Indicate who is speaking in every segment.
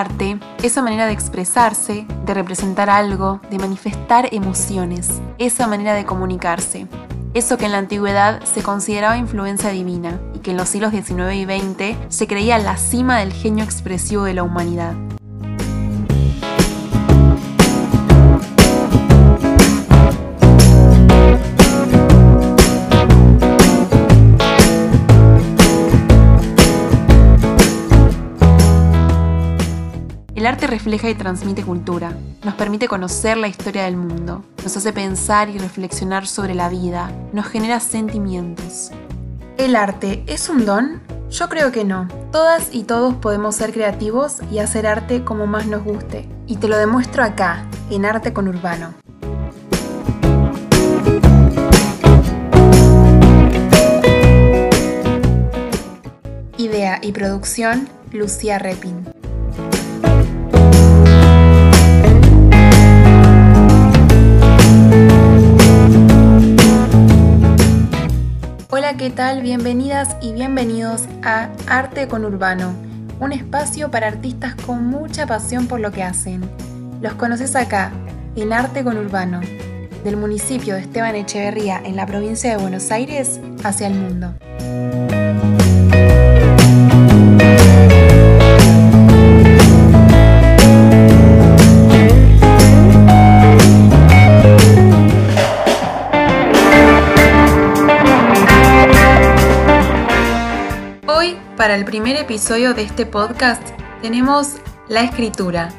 Speaker 1: Arte, esa manera de expresarse, de representar algo, de manifestar emociones, esa manera de comunicarse. Eso que en la antigüedad se consideraba influencia divina y que en los siglos XIX y XX se creía la cima del genio expresivo de la humanidad. El arte refleja y transmite cultura, nos permite conocer la historia del mundo, nos hace pensar y reflexionar sobre la vida, nos genera sentimientos. ¿El arte es un don? Yo creo que no. Todas y todos podemos ser creativos y hacer arte como más nos guste. Y te lo demuestro acá, en Arte con Urbano. Idea y producción, Lucía Repin. ¿Qué tal? Bienvenidas y bienvenidos a Arte con Urbano, un espacio para artistas con mucha pasión por lo que hacen. Los conoces acá, en Arte con Urbano, del municipio de Esteban Echeverría en la provincia de Buenos Aires hacia el mundo. Para el primer episodio de este podcast tenemos la escritura,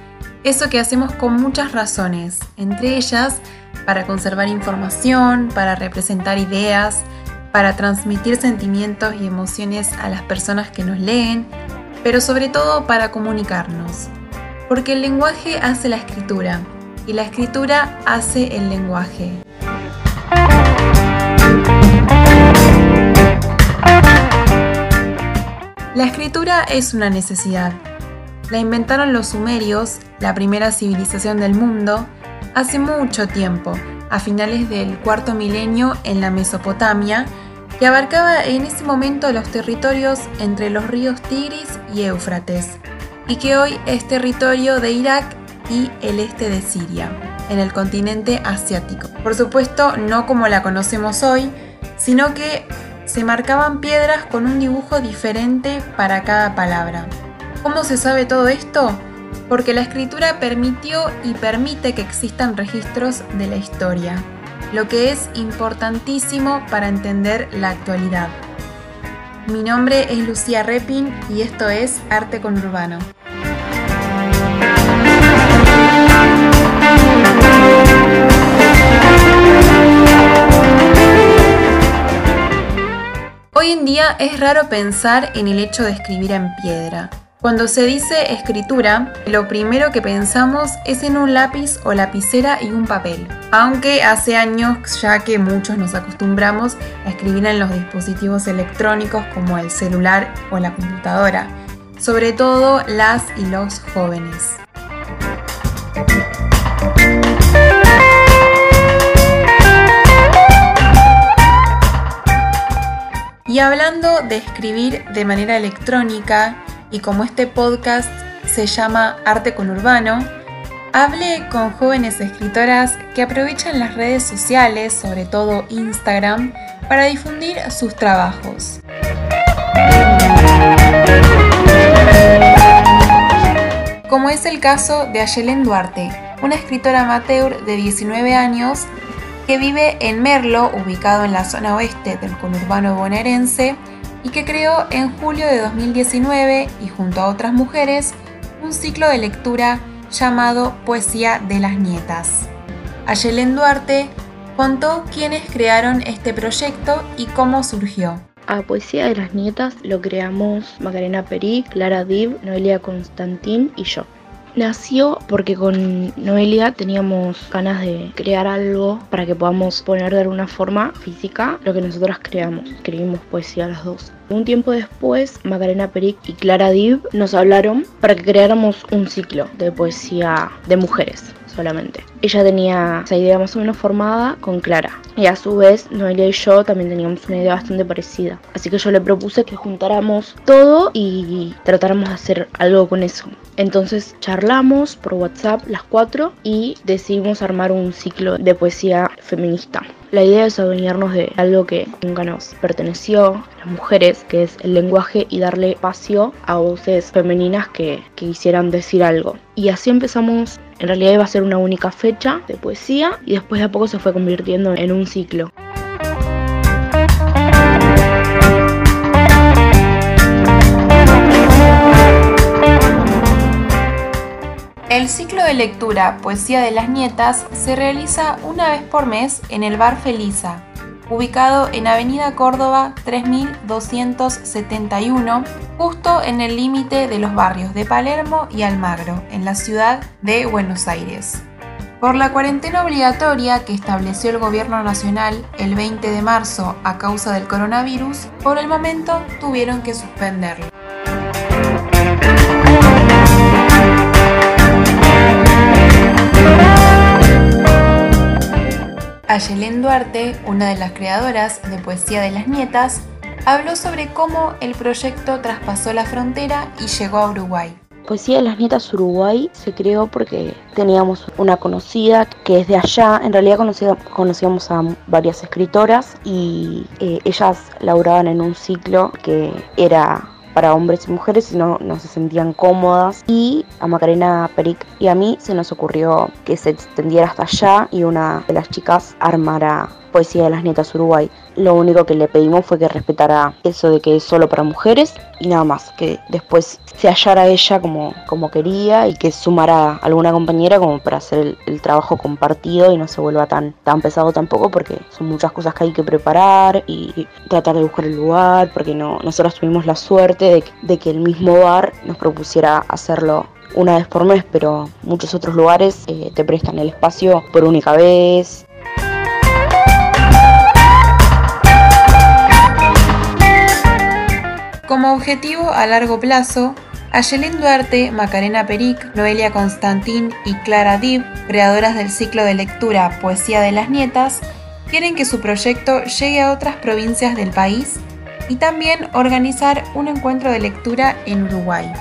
Speaker 1: eso que hacemos con muchas razones, entre ellas para conservar información, para representar ideas, para transmitir sentimientos y emociones a las personas que nos leen, pero sobre todo para comunicarnos. Porque el lenguaje hace la escritura y la escritura hace el lenguaje. La escritura es una necesidad. La inventaron los sumerios, la primera civilización del mundo, hace mucho tiempo, a finales del cuarto milenio en la Mesopotamia, que abarcaba en ese momento los territorios entre los ríos Tigris y Éufrates, y que hoy es territorio de Irak y el este de Siria, en el continente asiático. Por supuesto, no como la conocemos hoy, sino que se marcaban piedras con un dibujo diferente para cada palabra. ¿Cómo se sabe todo esto? Porque la escritura permitió y permite que existan registros de la historia, lo que es importantísimo para entender la actualidad. Mi nombre es Lucía Repin y esto es Arte con es raro pensar en el hecho de escribir en piedra. Cuando se dice escritura, lo primero que pensamos es en un lápiz o lapicera y un papel. Aunque hace años ya que muchos nos acostumbramos a escribir en los dispositivos electrónicos como el celular o la computadora, sobre todo las y los jóvenes. Y hablando de escribir de manera electrónica, y como este podcast se llama Arte con Urbano, hablé con jóvenes escritoras que aprovechan las redes sociales, sobre todo Instagram, para difundir sus trabajos. Como es el caso de Ayelen Duarte, una escritora amateur de 19 años que vive en Merlo, ubicado en la zona oeste del conurbano bonaerense, y que creó en julio de 2019 y junto a otras mujeres un ciclo de lectura llamado Poesía de las Nietas. Ayelen Duarte contó quiénes crearon este proyecto y cómo surgió.
Speaker 2: A Poesía de las Nietas lo creamos Macarena Perí, Clara Dib, Noelia Constantín y yo. Nació porque con Noelia teníamos ganas de crear algo para que podamos poner de alguna forma física lo que nosotras creamos. Escribimos poesía las dos. Un tiempo después, Macarena Peric y Clara Dib nos hablaron para que creáramos un ciclo de poesía de mujeres solamente. Ella tenía esa idea más o menos formada con Clara. Y a su vez, Noelia y yo también teníamos una idea bastante parecida. Así que yo le propuse que juntáramos todo y tratáramos de hacer algo con eso. Entonces charlamos por WhatsApp las cuatro y decidimos armar un ciclo de poesía feminista. La idea es adueñarnos de algo que nunca nos perteneció, las mujeres, que es el lenguaje y darle espacio a voces femeninas que, quisieran decir algo. Y así empezamos, en realidad iba a ser una única fecha de poesía y después de a poco se fue convirtiendo en un ciclo.
Speaker 1: El ciclo de lectura Poesía de las Nietas se realiza una vez por mes en el Bar Felisa, ubicado en Avenida Córdoba 3271, justo en el límite de los barrios de Palermo y Almagro, en la ciudad de Buenos Aires. Por la cuarentena obligatoria que estableció el Gobierno Nacional el 20 de marzo a causa del coronavirus, por el momento tuvieron que suspenderlo. Ayelén Duarte, una de las creadoras de Poesía de las Nietas, habló sobre cómo el proyecto traspasó la frontera y llegó a Uruguay.
Speaker 2: Poesía de las Nietas Uruguay se creó porque teníamos una conocida que es de allá, en realidad conocíamos a varias escritoras y eh, ellas laburaban en un ciclo que era para hombres y mujeres y no, no se sentían cómodas. Y a Macarena Peric y a mí se nos ocurrió que se extendiera hasta allá y una de las chicas armara Poesía de las Nietas Uruguay. Lo único que le pedimos fue que respetara eso de que es solo para mujeres y nada más, que después se hallara ella como, como quería y que sumara alguna compañera como para hacer el, trabajo compartido y no se vuelva tan, tan pesado tampoco porque son muchas cosas que hay que preparar y, tratar de buscar el lugar porque no, nosotros tuvimos la suerte de, que el mismo bar nos propusiera hacerlo una vez por mes, pero muchos otros lugares eh, te prestan el espacio por única vez
Speaker 1: Como objetivo a largo plazo, Ayelén Duarte, Macarena Peric, Noelia Constantín y Clara Dib, creadoras del ciclo de lectura Poesía de las Nietas, quieren que su proyecto llegue a otras provincias del país y también organizar un encuentro de lectura en Uruguay.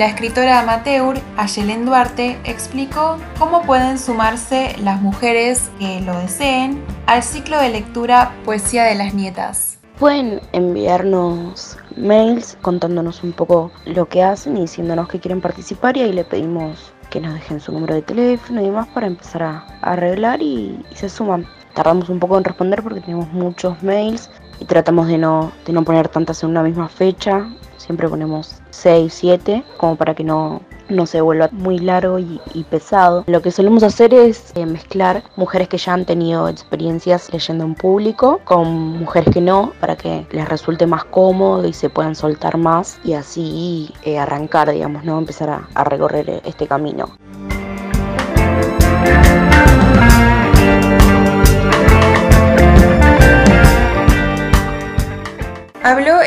Speaker 1: La escritora amateur Ayelen Duarte explicó cómo pueden sumarse las mujeres que lo deseen al ciclo de lectura Poesía de las Nietas.
Speaker 2: Pueden enviarnos mails contándonos un poco lo que hacen y diciéndonos que quieren participar y ahí le pedimos que nos dejen su número de teléfono y demás para empezar a, arreglar y, se suman. Tardamos un poco en responder porque tenemos muchos mails y tratamos de no, de no poner tantas en una misma fecha siempre ponemos 6, 7, como para que no, no se vuelva muy largo y, pesado. Lo que solemos hacer es eh, mezclar mujeres que ya han tenido experiencias leyendo en público con mujeres que no, para que les resulte más cómodo y se puedan soltar más y así eh, arrancar, digamos, ¿no? Empezar a, a recorrer este camino.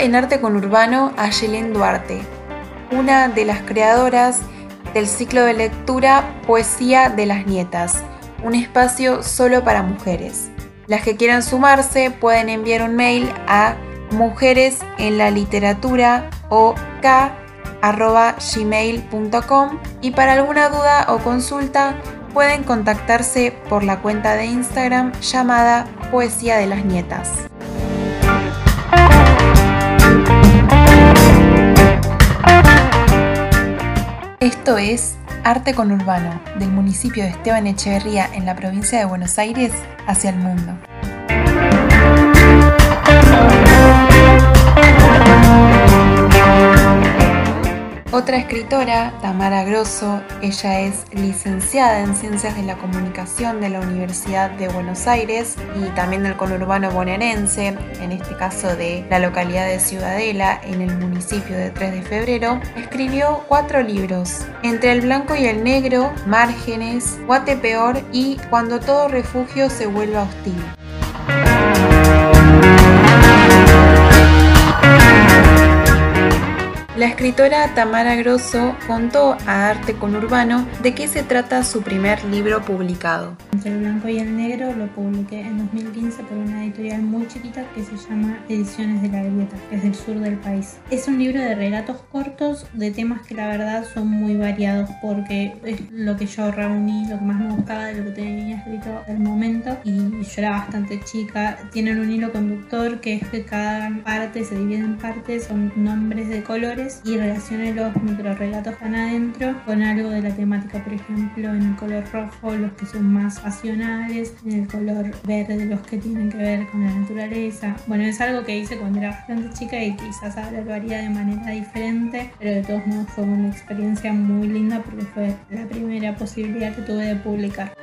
Speaker 1: En Arte con Urbano Ayelén Duarte, una de las creadoras del ciclo de lectura Poesía de las Nietas, un espacio solo para mujeres. Las que quieran sumarse pueden enviar un mail a mujeres en la literatura o y para alguna duda o consulta pueden contactarse por la cuenta de Instagram llamada Poesía de las Nietas. Esto es Arte con Urbano, del municipio de Esteban Echeverría en la provincia de Buenos Aires hacia el mundo. Otra escritora, Tamara Grosso, ella es licenciada en Ciencias de la Comunicación de la Universidad de Buenos Aires y también del conurbano bonaerense, en este caso de la localidad de Ciudadela, en el municipio de 3 de febrero, escribió cuatro libros, Entre el blanco y el negro, Márgenes, Guatepeor y Cuando todo refugio se vuelva hostil. La escritora Tamara Grosso contó a Arte con Urbano de qué se trata su primer libro publicado.
Speaker 3: Entre el blanco y el negro lo publiqué en 2015 por una editorial muy chiquita que se llama Ediciones de la Grieta, que es del sur del país. Es un libro de relatos cortos de temas que la verdad son muy variados porque es lo que yo reuní, lo que más me gustaba de lo que tenía escrito al momento y yo era bastante chica. Tienen un hilo conductor que es que cada parte se divide en partes, son nombres de colores y relaciona los microrelatos están adentro con algo de la temática, por ejemplo en el color rojo los que son más pasionales, en el color verde los que tienen que ver con la naturaleza. Bueno, es algo que hice cuando era bastante chica y quizás ahora lo haría de manera diferente, pero de todos modos fue una experiencia muy linda porque fue la primera posibilidad que tuve de publicar.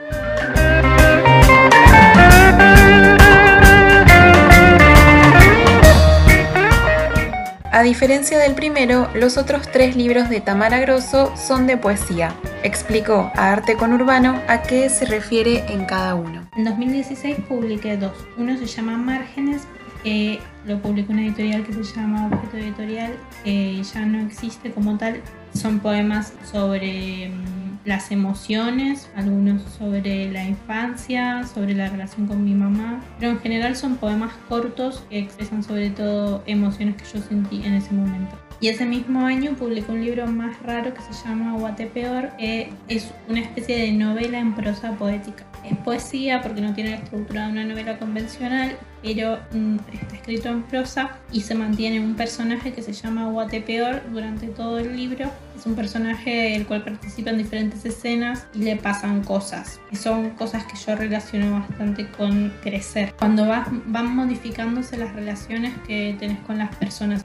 Speaker 1: A diferencia del primero, los otros tres libros de Tamara Grosso son de poesía. Explicó a Arte con Urbano a qué se refiere en cada uno.
Speaker 3: En 2016 publiqué dos. Uno se llama Márgenes, que lo publicó una editorial que se llama Objeto Editorial, que ya no existe como tal. Son poemas sobre mm, las emociones, algunos sobre la infancia, sobre la relación con mi mamá, pero en general son poemas cortos que expresan sobre todo emociones que yo sentí en ese momento. Y ese mismo año publicó un libro más raro que se llama Guatepeor, que es una especie de novela en prosa poética. Es poesía porque no tiene la estructura de una novela convencional, pero mm, está escrito en prosa y se mantiene un personaje que se llama Guatepeor durante todo el libro. Es un personaje el cual participa en diferentes escenas y le pasan cosas. Y son cosas que yo relaciono bastante con crecer. Cuando van modificándose las relaciones que tenés con las personas.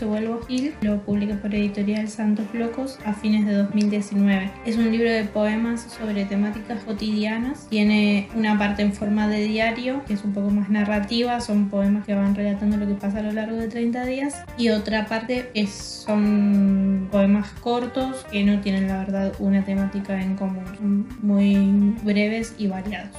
Speaker 3: Se vuelve hostil, lo publica por editorial Santos Locos a fines de 2019. Es un libro de poemas sobre temáticas cotidianas. Tiene una parte en forma de diario, que es un poco más narrativa, son poemas que van relatando lo que pasa a lo largo de 30 días. Y otra parte es, son poemas cortos que no tienen la verdad una temática en común, son muy breves y variados.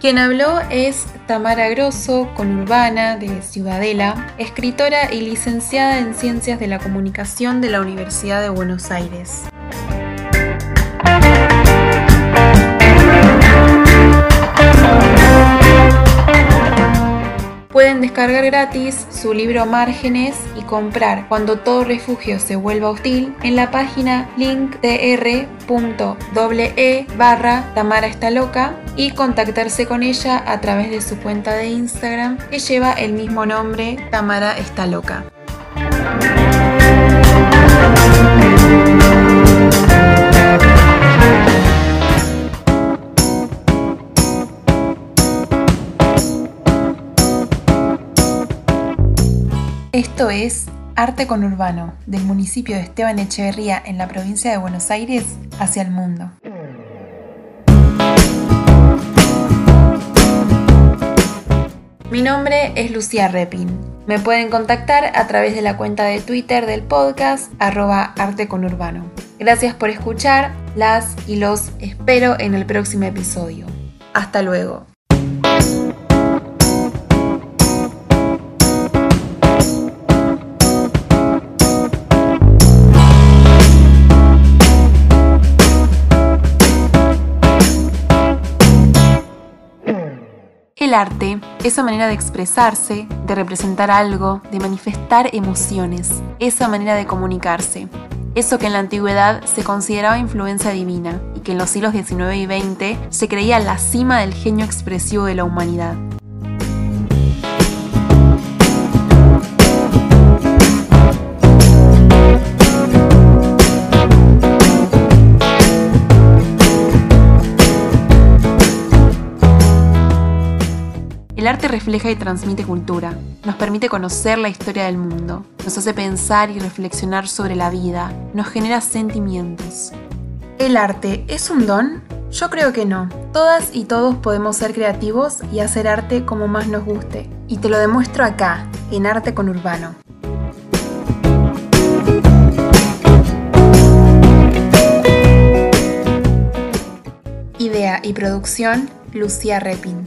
Speaker 1: Quien habló es Tamara Grosso, conurbana de Ciudadela, escritora y licenciada en Ciencias de la Comunicación de la Universidad de Buenos Aires. Descargar gratis su libro Márgenes y comprar Cuando todo refugio se vuelva hostil en la página linktr.ee barra Tamara está loca y contactarse con ella a través de su cuenta de Instagram que lleva el mismo nombre Tamara está loca. Esto es Arte con Urbano, del municipio de Esteban Echeverría en la provincia de Buenos Aires hacia el mundo. Mi nombre es Lucía Repin. Me pueden contactar a través de la cuenta de Twitter del podcast arroba arte con urbano. Gracias por escuchar, las y los espero en el próximo episodio. Hasta luego. El arte, esa manera de expresarse, de representar algo, de manifestar emociones, esa manera de comunicarse. Eso que en la antigüedad se consideraba influencia divina y que en los siglos XIX y XX se creía la cima del genio expresivo de la humanidad. Refleja y transmite cultura, nos permite conocer la historia del mundo, nos hace pensar y reflexionar sobre la vida, nos genera sentimientos. ¿El arte es un don? Yo creo que no. Todas y todos podemos ser creativos y hacer arte como más nos guste. Y te lo demuestro acá, en Arte con Urbano. Idea y producción, Lucía Repin.